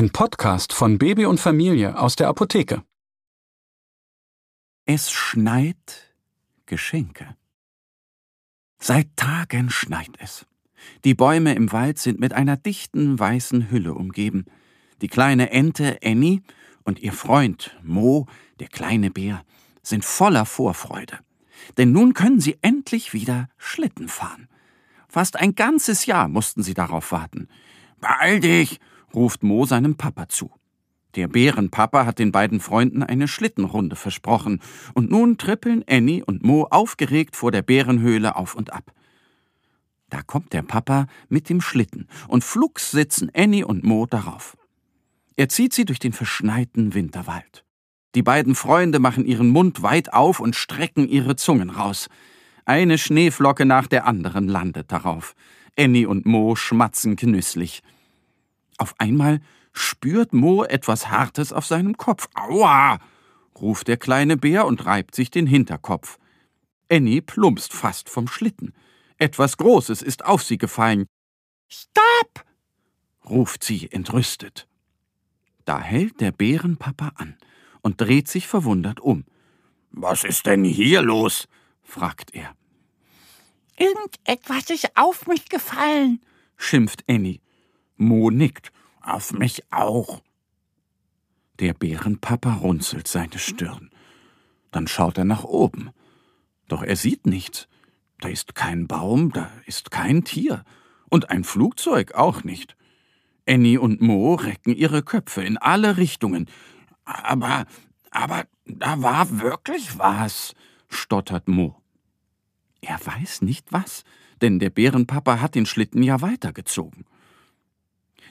Ein Podcast von Baby und Familie aus der Apotheke. Es schneit Geschenke. Seit Tagen schneit es. Die Bäume im Wald sind mit einer dichten weißen Hülle umgeben. Die kleine Ente Annie und ihr Freund Mo, der kleine Bär, sind voller Vorfreude. Denn nun können sie endlich wieder Schlitten fahren. Fast ein ganzes Jahr mussten sie darauf warten. Beeil dich, ruft Mo seinem Papa zu. Der Bärenpapa hat den beiden Freunden eine Schlittenrunde versprochen, und nun trippeln Annie und Mo aufgeregt vor der Bärenhöhle auf und ab. Da kommt der Papa mit dem Schlitten, und flugs sitzen Annie und Mo darauf. Er zieht sie durch den verschneiten Winterwald. Die beiden Freunde machen ihren Mund weit auf und strecken ihre Zungen raus. Eine Schneeflocke nach der anderen landet darauf. Annie und Mo schmatzen genüsslich. Auf einmal spürt Mo etwas Hartes auf seinem Kopf. Aua! ruft der kleine Bär und reibt sich den Hinterkopf. Annie plumpst fast vom Schlitten. Etwas Großes ist auf sie gefallen. Stopp! ruft sie entrüstet. Da hält der Bärenpapa an und dreht sich verwundert um. Was ist denn hier los? fragt er. Irgendetwas ist auf mich gefallen, schimpft Annie. Mo nickt. Auf mich auch. Der Bärenpapa runzelt seine Stirn. Dann schaut er nach oben. Doch er sieht nichts. Da ist kein Baum, da ist kein Tier. Und ein Flugzeug auch nicht. Annie und Mo recken ihre Köpfe in alle Richtungen. Aber, aber da war wirklich was, stottert Mo. Er weiß nicht was, denn der Bärenpapa hat den Schlitten ja weitergezogen.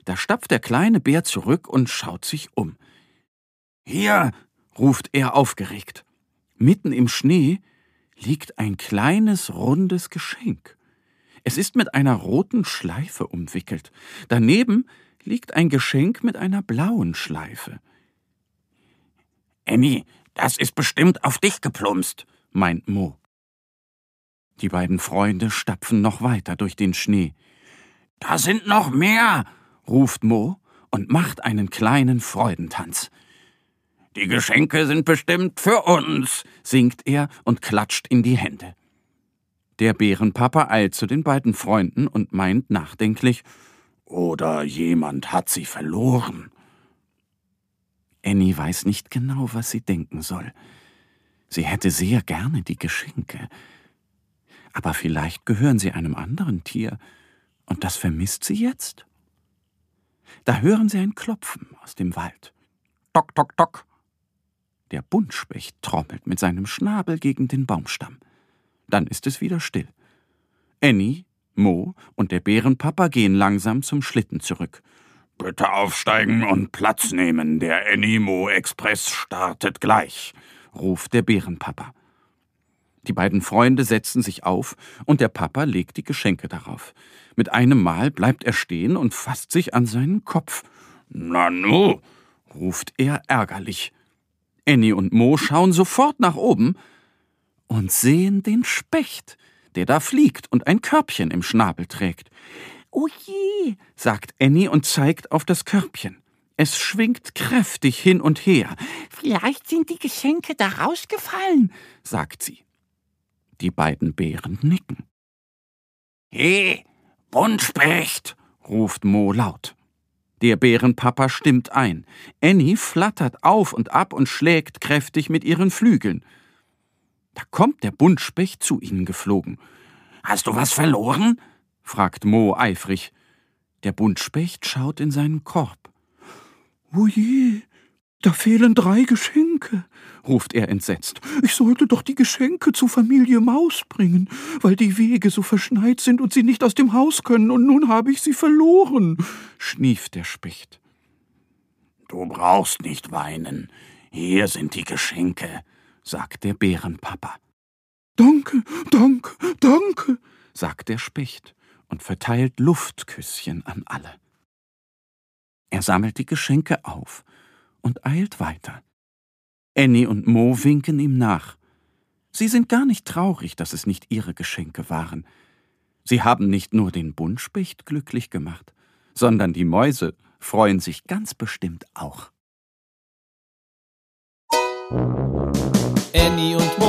Da stapft der kleine Bär zurück und schaut sich um. Hier, ruft er aufgeregt. Mitten im Schnee liegt ein kleines, rundes Geschenk. Es ist mit einer roten Schleife umwickelt. Daneben liegt ein Geschenk mit einer blauen Schleife. Annie, das ist bestimmt auf dich geplumpst, meint Mo. Die beiden Freunde stapfen noch weiter durch den Schnee. Da sind noch mehr, ruft Mo und macht einen kleinen Freudentanz. Die Geschenke sind bestimmt für uns, singt er und klatscht in die Hände. Der Bärenpapa eilt zu den beiden Freunden und meint nachdenklich, oder jemand hat sie verloren. Annie weiß nicht genau, was sie denken soll. Sie hätte sehr gerne die Geschenke. Aber vielleicht gehören sie einem anderen Tier, und das vermisst sie jetzt? Da hören sie ein Klopfen aus dem Wald. Tock, tock, tock. Der Buntspecht trommelt mit seinem Schnabel gegen den Baumstamm. Dann ist es wieder still. Annie, Mo und der Bärenpapa gehen langsam zum Schlitten zurück. Bitte aufsteigen und Platz nehmen, der Annie-Mo-Express startet gleich, ruft der Bärenpapa. Die beiden Freunde setzen sich auf und der Papa legt die Geschenke darauf. Mit einem Mal bleibt er stehen und fasst sich an seinen Kopf. Nanu, ruft er ärgerlich. Annie und Mo schauen sofort nach oben und sehen den Specht, der da fliegt und ein Körbchen im Schnabel trägt. O je, sagt Annie und zeigt auf das Körbchen. Es schwingt kräftig hin und her. Vielleicht sind die Geschenke da rausgefallen, sagt sie. Die beiden Bären nicken. He, Buntspecht, ruft Mo laut. Der Bärenpapa stimmt ein. Annie flattert auf und ab und schlägt kräftig mit ihren Flügeln. Da kommt der Buntspecht zu ihnen geflogen. Hast du was verloren? fragt Mo eifrig. Der Buntspecht schaut in seinen Korb. Oje, Da fehlen drei Geschenke, ruft er entsetzt. Ich sollte doch die Geschenke zu Familie Maus bringen, weil die Wege so verschneit sind und sie nicht aus dem Haus können, und nun habe ich sie verloren, schnieft der Specht. Du brauchst nicht weinen. Hier sind die Geschenke, sagt der Bärenpapa. Danke, danke, danke, sagt der Specht und verteilt Luftküsschen an alle. Er sammelt die Geschenke auf und eilt weiter. Annie und Mo winken ihm nach. Sie sind gar nicht traurig, dass es nicht ihre Geschenke waren. Sie haben nicht nur den Buntspecht glücklich gemacht, sondern die Mäuse freuen sich ganz bestimmt auch. Annie und Mo,